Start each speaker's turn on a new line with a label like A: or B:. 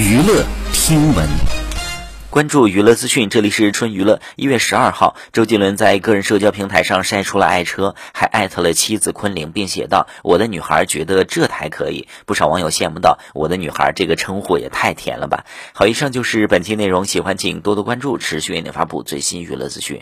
A: 娱乐听闻。
B: 关注娱乐资讯这里是春娱乐一月十二号周杰伦在个人社交平台上晒出了爱车还艾特了妻子昆凌并写道我的女孩觉得这台可以。不少网友羡慕道我的女孩这个称呼也太甜了吧。好以上就是本期内容喜欢请多多关注持续为您发布最新娱乐资讯。